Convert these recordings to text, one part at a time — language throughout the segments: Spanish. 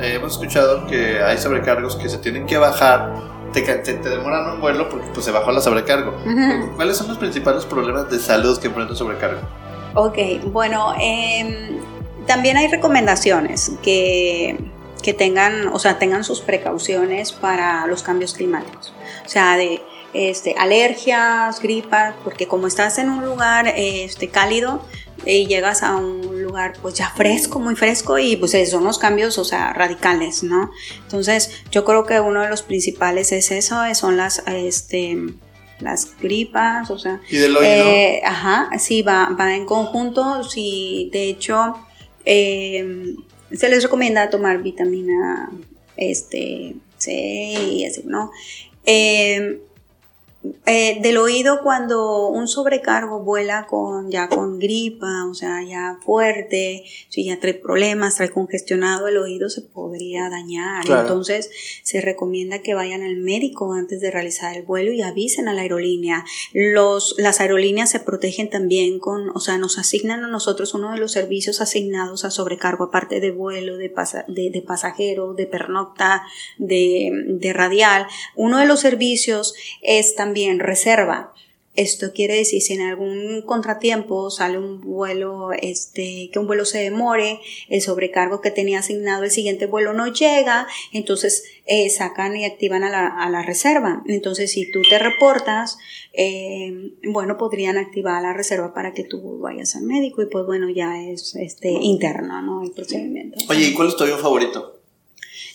Eh, hemos escuchado que hay sobrecargos que se tienen que bajar, te, te, te demoran un vuelo porque pues, se bajó la sobrecargo. ¿Cuáles son los principales problemas de salud que enfrenta sobrecargo? Ok, bueno, em, también hay recomendaciones que, que tengan, o sea, tengan sus precauciones para los cambios climáticos. O sea, de este, alergias, gripas, porque como estás en un lugar este, cálido y llegas a un lugar pues ya fresco, muy fresco y pues son los cambios, o sea, radicales, ¿no? Entonces yo creo que uno de los principales es eso, eh, son las, este, las gripas, o sea, ¿Y del oído? eh, ajá, sí, va, va en conjunto. Sí, de hecho, eh, se les recomienda tomar vitamina este, C y así, ¿no? Eh, eh, del oído cuando un sobrecargo vuela con ya con gripa, o sea, ya fuerte, si ya trae problemas, trae congestionado el oído, se podría dañar. Claro. Entonces, se recomienda que vayan al médico antes de realizar el vuelo y avisen a la aerolínea. Los, las aerolíneas se protegen también con, o sea, nos asignan a nosotros uno de los servicios asignados a sobrecargo, aparte de vuelo, de, pasa- de, de pasajero, de pernocta, de, de radial. Uno de los servicios es también reserva. Esto quiere decir si en algún contratiempo sale un vuelo, este, que un vuelo se demore, el sobrecargo que tenía asignado el siguiente vuelo no llega, entonces eh, sacan y activan a la, a la reserva. Entonces, si tú te reportas, eh, bueno, podrían activar la reserva para que tú vayas al médico y pues bueno, ya es este interno, ¿no? El procedimiento. Oye, ¿y cuál es tu avión favorito?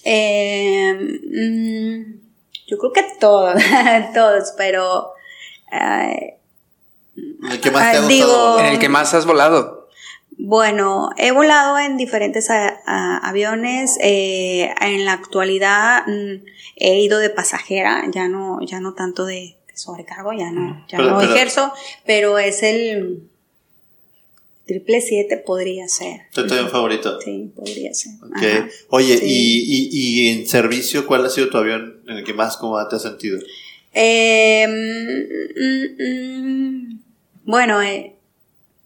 Eh, mm, yo creo que todos, todos, pero eh, ¿El que más te ha Ah, gustado? digo-? En el que más has volado. bueno, he volado en diferentes a- a- aviones. eh, en la actualidad mm, he ido de pasajera, ya no, ya no tanto de, de sobrecargo, ya no, ya Pero- no pero- ejerzo, pero es el triple siete podría ser. ¿Tu avión favorito? Sí, podría ser. Ok. Ajá. Oye, Sí. y, y, y en servicio cuál ha sido tu avión en el que más cómoda te has sentido? Eh, mm, mm, bueno, eh,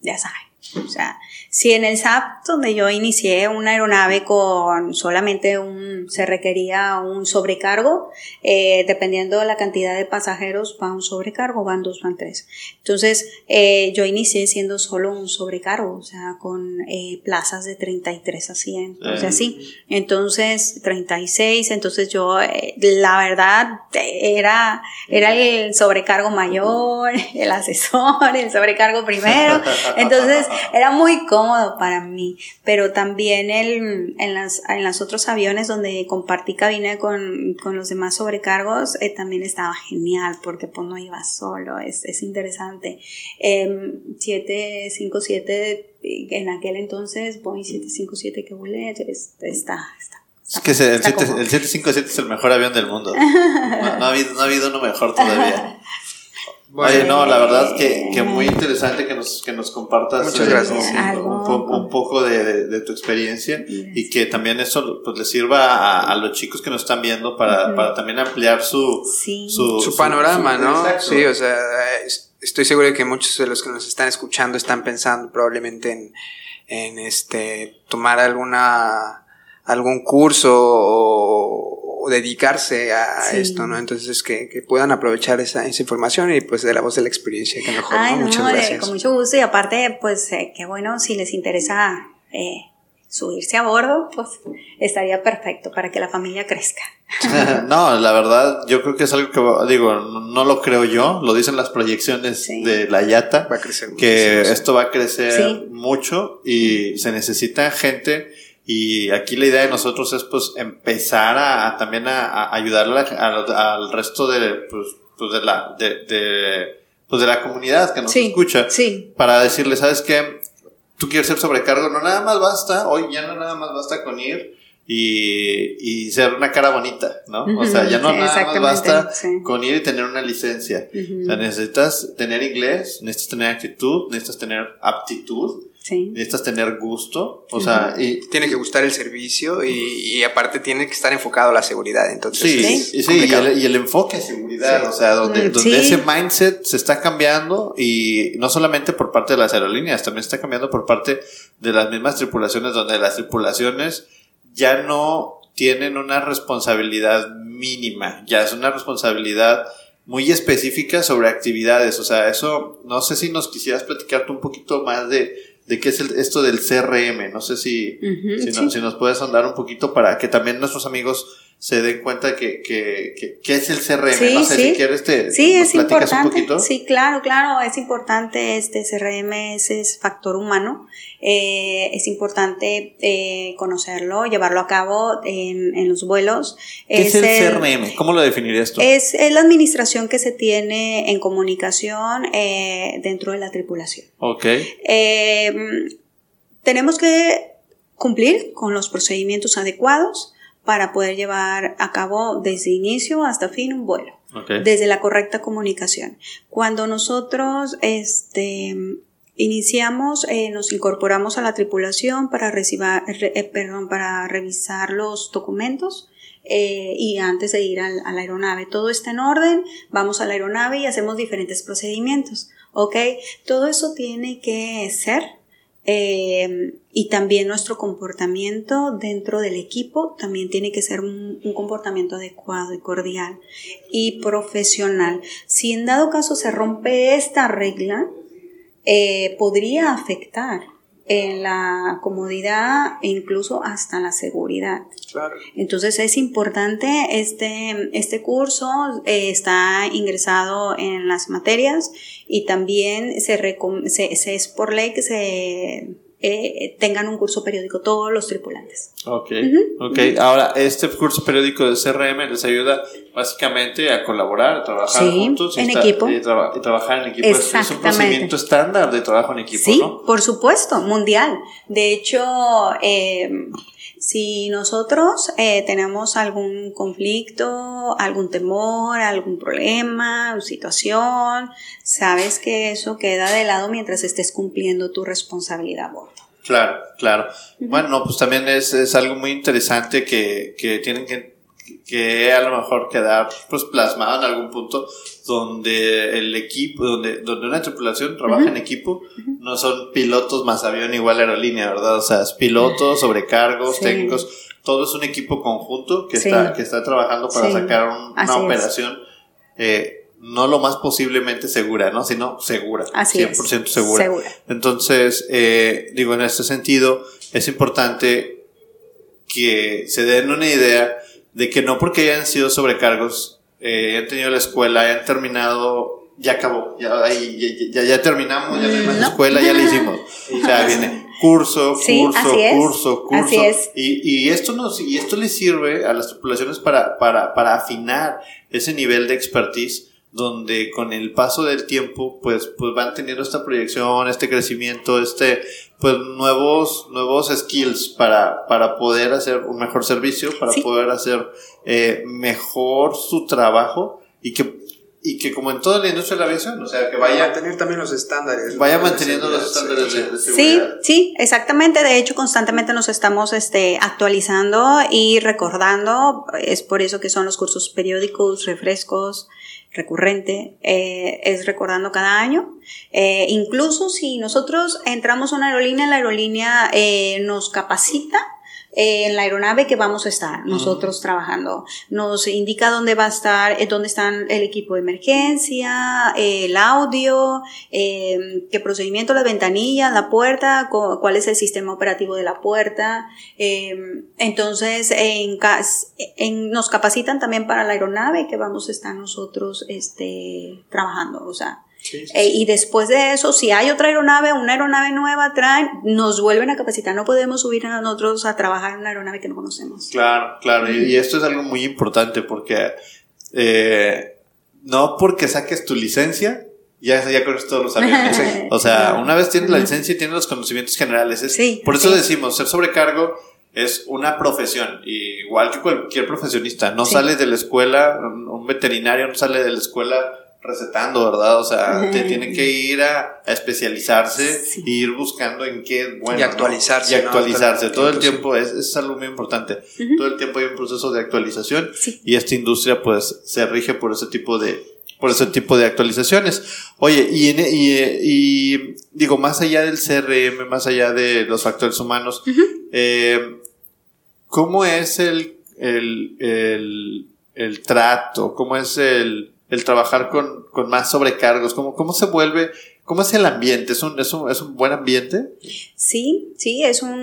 ya saben. O sea, si en el SAP donde yo inicié una aeronave con solamente un, se requería un sobrecargo, eh, dependiendo de la cantidad de pasajeros, va un sobrecargo, van dos, van tres. Entonces, eh, yo inicié siendo solo un sobrecargo, o sea, con eh, plazas de 33 asientos, o sea, Eh. así. Entonces, 36, entonces yo, eh, la verdad, eh, era, era el sobrecargo mayor, el asesor, el sobrecargo primero. Entonces, era muy cómodo para mí, pero también el, en, las, en los otros aviones donde compartí cabina con, con los demás sobrecargos, eh, también estaba genial, porque pues no iba solo, es, es interesante. Em, 757, en aquel entonces, Boeing 757 que volé, es- está, está. Es que el, está 7 cómodo. el 757 es el mejor avión del mundo. No, no ha, habido, no ha habido uno mejor todavía. Oye, no, la verdad que, que muy interesante que nos, que nos compartas Muchas eh, gracias. un, un un poco de, de- de tu experiencia y que también eso pues, le sirva a, a los chicos que nos están viendo para, para también ampliar su, Sí. su, Su panorama, su- ¿no? exacto. Sí, o sea, es- estoy seguro de que muchos de los que nos están escuchando están pensando probablemente en, en este tomar alguna algún curso o, o dedicarse a Sí. esto, ¿no? Entonces que, que puedan aprovechar esa, esa información y pues de la voz de la experiencia que mejor, Ay, ¿no? no, Muchas de- gracias. con mucho gusto y aparte, pues, eh, qué bueno si les interesa eh, subirse a bordo, pues estaría perfecto para que la familia crezca. no, la verdad, yo creo que es algo que, digo, no lo creo yo, lo dicen las proyecciones de la Yata, va a crecer que esto va a crecer mucho y se necesita gente y aquí la idea de nosotros es pues empezar a, también a, ayudarle al resto de, pues, pues de la, de, de, pues de la comunidad que nos escucha para decirle, ¿sabes qué? Tú quieres ser sobrecargo, no nada más basta, hoy ya no nada más basta con ir y, y ser una cara bonita, ¿no? O sea, ya no nada más basta con ir y tener una licencia. O sea, necesitas tener inglés, necesitas tener actitud, necesitas tener aptitud. Necesitas tener gusto, o sea, y tiene que gustar el servicio y, aparte tiene que estar enfocado a la seguridad, entonces sí, sí, y el, y el, enfoque a seguridad, o sea, donde, donde ese mindset se está cambiando y no solamente por parte de las aerolíneas, también está cambiando por parte de las mismas tripulaciones, donde las tripulaciones ya no tienen una responsabilidad mínima, ya es una responsabilidad muy específica sobre actividades. O sea, eso, no sé si nos quisieras platicarte un poquito más de, de qué es esto del CRM. No sé si, si, si, nos puedes andar un poquito para que también nuestros amigos se den cuenta que, que, que, es el CRM. Sí, no sé sí. si quieres te sí, es importante. Sí, claro, claro, es importante este CRM, ese es factor humano. Eh, es importante eh, conocerlo, llevarlo a cabo en, en los vuelos. ¿Qué es, el, CRM? ¿Cómo lo definirías tú? Es, es, la administración que se tiene en comunicación eh, dentro de la tripulación. Ok. Tenemos que cumplir con los procedimientos adecuados para poder llevar a cabo desde inicio hasta fin un vuelo. Desde la correcta comunicación. Cuando nosotros este, iniciamos, eh, nos incorporamos a la tripulación para, eh, perdón, para revisar los documentos. Eh, y antes de ir a la aeronave, todo está en orden, vamos a la aeronave y hacemos diferentes procedimientos, ¿ok? Todo eso tiene que ser eh, y también nuestro comportamiento dentro del equipo también tiene que ser un, comportamiento adecuado y cordial y profesional. Si en dado caso se rompe esta regla, eh, podría afectar en la comodidad e incluso hasta la seguridad. Entonces es importante este, este curso, eh, está ingresado en las materias y también se, se, es por ley que se eh, tengan un curso periódico todos los tripulantes. Ok, ok. Ahora, este curso periódico de CRM les ayuda básicamente a colaborar, a trabajar juntos. en equipo. Y, trabajar en equipo. Es, un procedimiento estándar de trabajo en equipo, sí, por supuesto, mundial. De hecho, eh, si nosotros eh, tenemos algún conflicto, algún temor, algún problema, situación, sabes que eso queda de lado mientras estés cumpliendo tu responsabilidad a bordo. Claro, claro. Bueno, pues también es, es algo muy interesante que, que tienen que que a lo mejor quedar pues plasmado en algún punto donde el equipo, donde, donde una tripulación trabaja en equipo, no son pilotos más avión igual aerolínea, ¿verdad? O sea, es pilotos, sobrecargos, técnicos, todo es un equipo conjunto que está, que está trabajando para sacar una operación eh, no lo más posiblemente segura, ¿no? Sino segura, Así 100% segura. segura. Entonces, eh, digo, en este sentido, es importante que se den una idea de que no porque hayan sido sobrecargos, eh, hayan tenido la escuela, hayan terminado, ya acabó, ya, ya, ya, terminamos, ya tenemos la escuela, ya la hicimos. O sea, viene curso, curso, curso, curso. Y, y, esto nos, y esto le sirve a las tripulaciones para, para, para afinar ese nivel de expertise donde con el paso del tiempo pues, pues van teniendo esta proyección, este crecimiento, este pues nuevos, nuevos skills para, para poder hacer un mejor servicio, para poder hacer eh, mejor su trabajo y que y que como en toda la industria de la aviación, o sea, que vaya a mantener también los estándares. Vaya manteniendo los estándares de, seguridad. Sí, sí, exactamente. De hecho, constantemente nos estamos este, actualizando y recordando. Es por eso que son los cursos periódicos, refrescos, recurrente, eh, es recordando cada año. Eh, incluso si nosotros entramos a una aerolínea, la aerolínea eh, nos capacita en la aeronave que vamos a estar nosotros trabajando. Nos indica dónde va a estar, eh, dónde están el equipo de emergencia, el audio, em, qué procedimiento, la ventanilla, la puerta, cuál es el sistema operativo de la puerta. Em, entonces, en, en, nos capacitan también para la aeronave que vamos a estar nosotros este, trabajando. O sea, eh, y después de eso, si hay otra aeronave, una aeronave nueva traen, nos vuelven a capacitar. No podemos subir a nosotros a trabajar en una aeronave que no conocemos. Claro, claro. Y, esto es algo muy importante porque eh, no porque saques tu licencia, ya, ya conoces todos los aviones. o sea, una vez tienes la licencia y tienes los conocimientos generales. Es, por eso decimos, ser sobrecargo es una profesión, igual que cualquier profesionista. No sale de la escuela, un veterinario no sale de la escuela recetando, ¿verdad? O sea, te tiene que ir a, especializarse e ir buscando en qué es bueno. Y actualizarse. Y actualizarse. Todo el tiempo es, es algo muy importante. Todo el tiempo hay un proceso de actualización y esta industria pues se rige por ese tipo de por ese tipo de actualizaciones. Oye, y, y, digo, más allá del CRM, más allá de los factores humanos, eh, ¿cómo es el, el, el, el trato? ¿Cómo es el, el trabajar con, con más sobrecargos? ¿Cómo, ¿Cómo se vuelve? ¿Cómo es el ambiente? ¿Es un, es un, es un buen ambiente? Sí, sí, es un,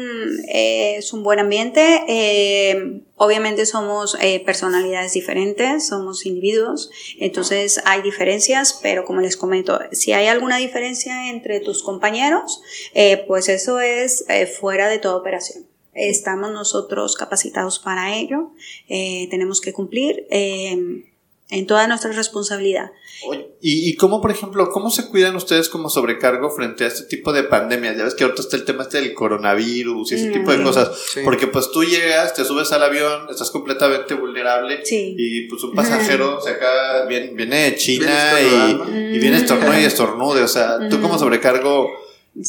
es un buen ambiente. Eh, obviamente somos eh, personalidades diferentes, somos individuos, entonces hay diferencias, pero como les comento, si hay alguna diferencia entre tus compañeros, eh, pues eso es fuera de toda operación. Estamos nosotros capacitados para ello, tenemos que cumplir en toda nuestra responsabilidad. ¿Y, ¿Y cómo, por ejemplo, cómo se cuidan ustedes como sobrecargo frente a este tipo de pandemias? Ya ves que ahorita está el tema este del coronavirus y ese tipo de cosas. Porque pues tú llegas, te subes al avión, estás completamente vulnerable y pues un pasajero se acá viene, viene de China y, viene estornudo y estornude. O sea, tú como sobrecargo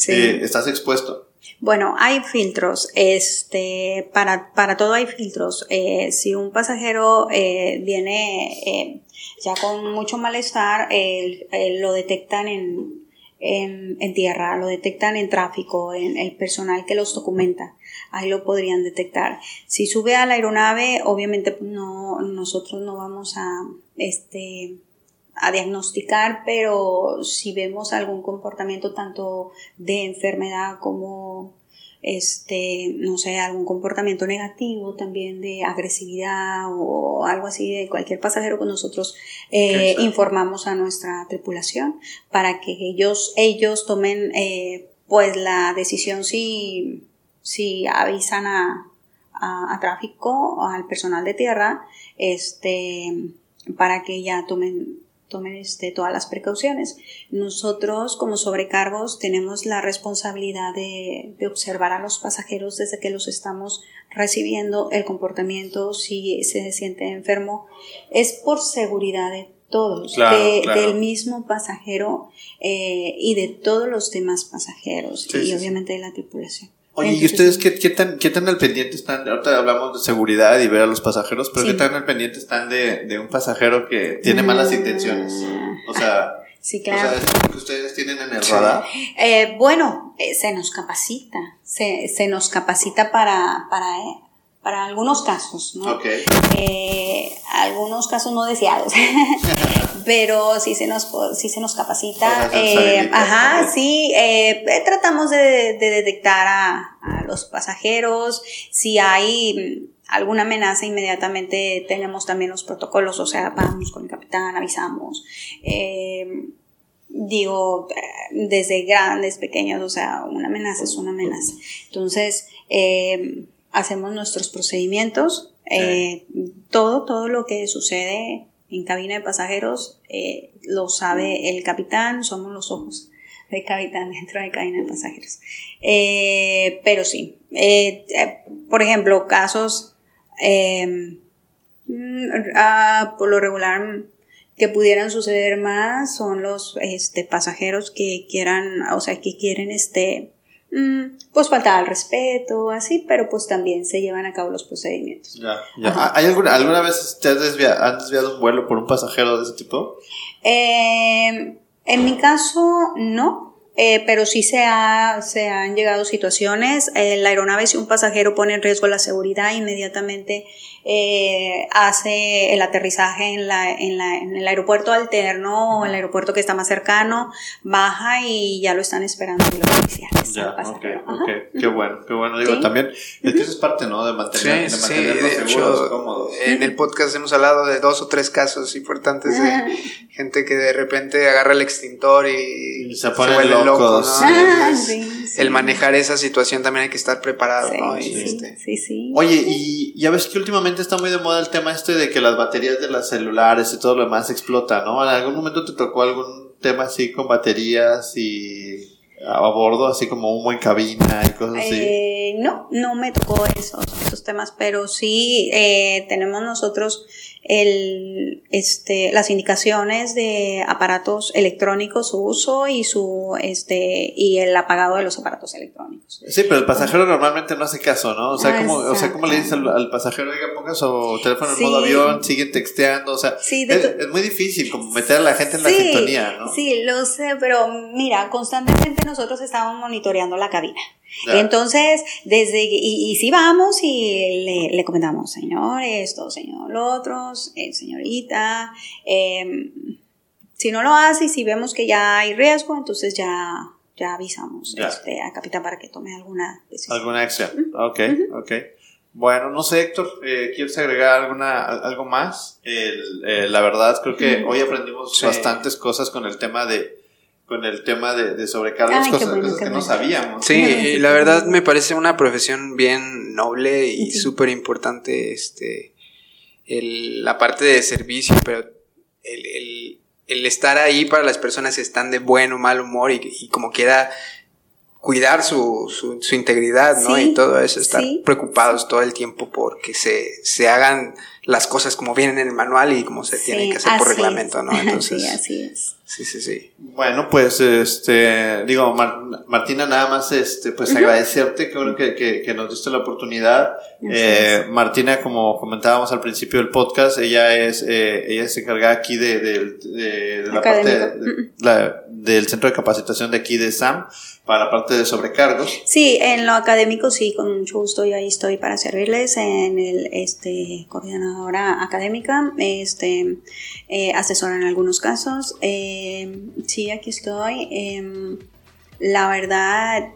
eh, estás expuesto. Bueno, hay filtros, este, para, para todo hay filtros. Eh, si un pasajero eh, viene eh, ya con mucho malestar, lo detectan en, en, en, tierra, lo detectan en tráfico, en el personal que los documenta. Ahí lo podrían detectar. Si sube a la aeronave, obviamente no, nosotros no vamos a, este, a diagnosticar, pero si vemos algún comportamiento tanto de enfermedad como este, no sé, algún comportamiento negativo también de agresividad o algo así de cualquier pasajero con nosotros eh, informamos a nuestra tripulación para que ellos, ellos tomen eh, pues la decisión si, si avisan a, a, a tráfico, al personal de tierra, este, para que ya tomen tomen este, todas las precauciones. Nosotros como sobrecargos tenemos la responsabilidad de, de, observar a los pasajeros desde que los estamos recibiendo, el comportamiento, si se siente enfermo, es por seguridad de todos, del mismo pasajero eh, y de todos los demás pasajeros y obviamente de la tripulación. Oye, ¿y ustedes qué, qué, tan, qué tan al pendiente están? Ahorita hablamos de seguridad y ver a los pasajeros, pero ¿qué tan al pendiente están de, de un pasajero que tiene malas intenciones? O sea, Sí, claro. O sea, que ustedes tienen en el radar? Eh, bueno, eh, se nos capacita, se, se nos capacita para, para, eh, para algunos casos, ¿no? Okay. Eh, algunos casos no deseados, pero sí se nos, sí se nos capacita. Eh, ajá, sí, eh, tratamos de, de detectar a, a, los pasajeros, si hay alguna amenaza, inmediatamente tenemos también los protocolos, o sea, vamos con el capitán, avisamos. digo, desde grandes, pequeños, o sea, una amenaza es una amenaza. Entonces, hacemos nuestros procedimientos, eh, todo, todo lo que sucede en cabina de pasajeros eh, lo sabe el capitán, somos los ojos del capitán dentro de cabina de pasajeros. Eh, pero sí, por ejemplo, casos em, mm, ah, por lo regular que pudieran suceder más son los este, pasajeros que quieran, o sea, que quieren este, pues faltaba el respeto, así, pero pues también se llevan a cabo los procedimientos. Ya, ya. ¿Hay alguna, alguna vez te has desviado, un vuelo por un pasajero de ese tipo? Eh, en mi caso, no. eh, pero sí se, ha, se han llegado situaciones. Eh, la aeronave, si un pasajero pone en riesgo la seguridad, inmediatamente eh, hace el aterrizaje en, la, en, la, en, el aeropuerto alterno o el aeropuerto que está más cercano, baja y ya lo están esperando los oficiales. Ya, ok, ok, qué bueno, qué bueno. Digo, también, es que eso es parte, ¿no? De mantener, sí, de mantenerlos sí, de seguros, hecho, cómodos. En el podcast hemos hablado de dos o tres casos importantes de gente que de repente agarra el extintor y, Y se vuelve locos. loco, ¿no? Ah, Entonces, sí, sí. El manejar esa situación también hay que estar preparado, Sí, ¿no? Y, sí, este, sí, sí. Oye, y ya ves que últimamente está muy de moda el tema este de que las baterías de las celulares y todo lo demás explota, ¿no? ¿En algún momento te tocó algún tema así con baterías y a bordo, así como humo en cabina y cosas así? Eh, no, no me tocó esos, esos temas, pero sí eh, tenemos nosotros el, este, las indicaciones de aparatos electrónicos, su uso y su este y el apagado de los aparatos electrónicos. Sí, pero el pasajero normalmente no hace caso, ¿no? O sea, Ah, ¿cómo, o sea, ¿cómo le dices al, pasajero, oiga, ponga su teléfono en Sí. modo avión, siguen texteando? O sea, Sí, es, muy difícil como meter a la gente en la sintonía, ¿no? Sí, lo sé, pero mira, constantemente nosotros estamos monitoreando la cabina. Ya. Entonces, desde, y, y si vamos y le, le comentamos, señor esto, señor lo otro, eh, señorita, eh, si no lo hace y si vemos que ya hay riesgo, entonces ya, ya avisamos Ya. Este, al capitán para que tome alguna decisión. Alguna acción. Ok, ok. Bueno, no sé, Héctor, eh, ¿quieres agregar alguna, al- algo más? El- eh, la verdad, creo que hoy aprendimos Sí. bastantes cosas con el tema de, con el tema de, de sobrecargos, Ay, cosas, bueno, cosas qué que no sabíamos. Sí, y la verdad me parece una profesión bien noble y Sí. súper importante, este, el- la parte de servicio, pero el, el- el estar ahí para las personas que están de buen o mal humor y, y como quiera cuidar su, su, su integridad, ¿no? Sí, y todo eso, estar sí. preocupados todo el tiempo porque se, se hagan las cosas como vienen en el manual y como se tienen Sí, que hacer por reglamento, es. ¿no? Entonces, sí, así es. sí, sí, sí. Bueno, pues, este, digo, Mar- Martina, nada más, este, pues agradecerte, que bueno que, que, que nos diste la oportunidad. Eh, Martina, como comentábamos al principio del podcast, ella es, eh, ella se encarga aquí de, de- de- de la parte de- la- del centro de capacitación de aquí de SAM para la parte de sobrecargos. Sí, en lo académico sí, con mucho gusto yo ahí estoy para servirles en el este coordinadora académica, este eh, asesora en algunos casos. Eh, sí, aquí estoy. Em, la verdad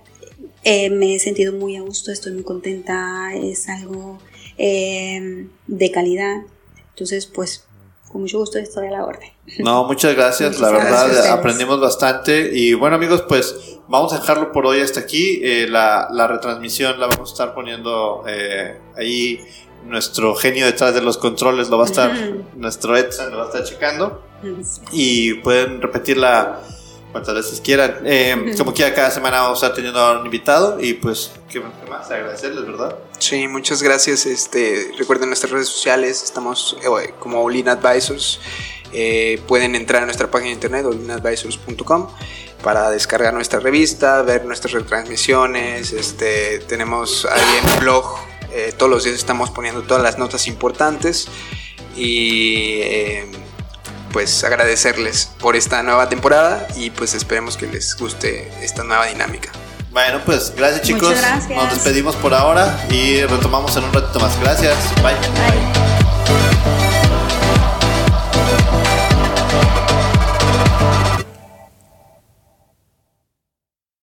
eh, me he sentido muy a gusto, estoy muy contenta, es algo em, de calidad. Entonces, pues, con mucho gusto estoy a la orden. No, muchas gracias, la verdad gracias aprendimos bastante y bueno amigos, pues vamos a dejarlo por hoy hasta aquí, Eh, la, la retransmisión la vamos a estar poniendo eh, ahí, nuestro genio detrás de los controles lo va a estar, nuestro Edson lo va a estar checando y pueden repetirla cuantas veces quieran, Eh, como quiera cada semana vamos a estar teniendo a un invitado y pues qué qué más, agradecerles, ¿verdad? Sí, muchas gracias. Este, recuerden nuestras redes sociales, estamos eh, como Olin Advisors. Eh, pueden entrar a nuestra página de internet olinadvisors.com para descargar nuestra revista, ver nuestras retransmisiones. Este, tenemos ahí en el blog, eh, todos los días estamos poniendo todas las notas importantes y eh, pues agradecerles por esta nueva temporada y pues esperemos que les guste esta nueva dinámica. Bueno, pues gracias chicos, Muchas gracias. nos despedimos por ahora y retomamos en un ratito más. Gracias, bye. Bye.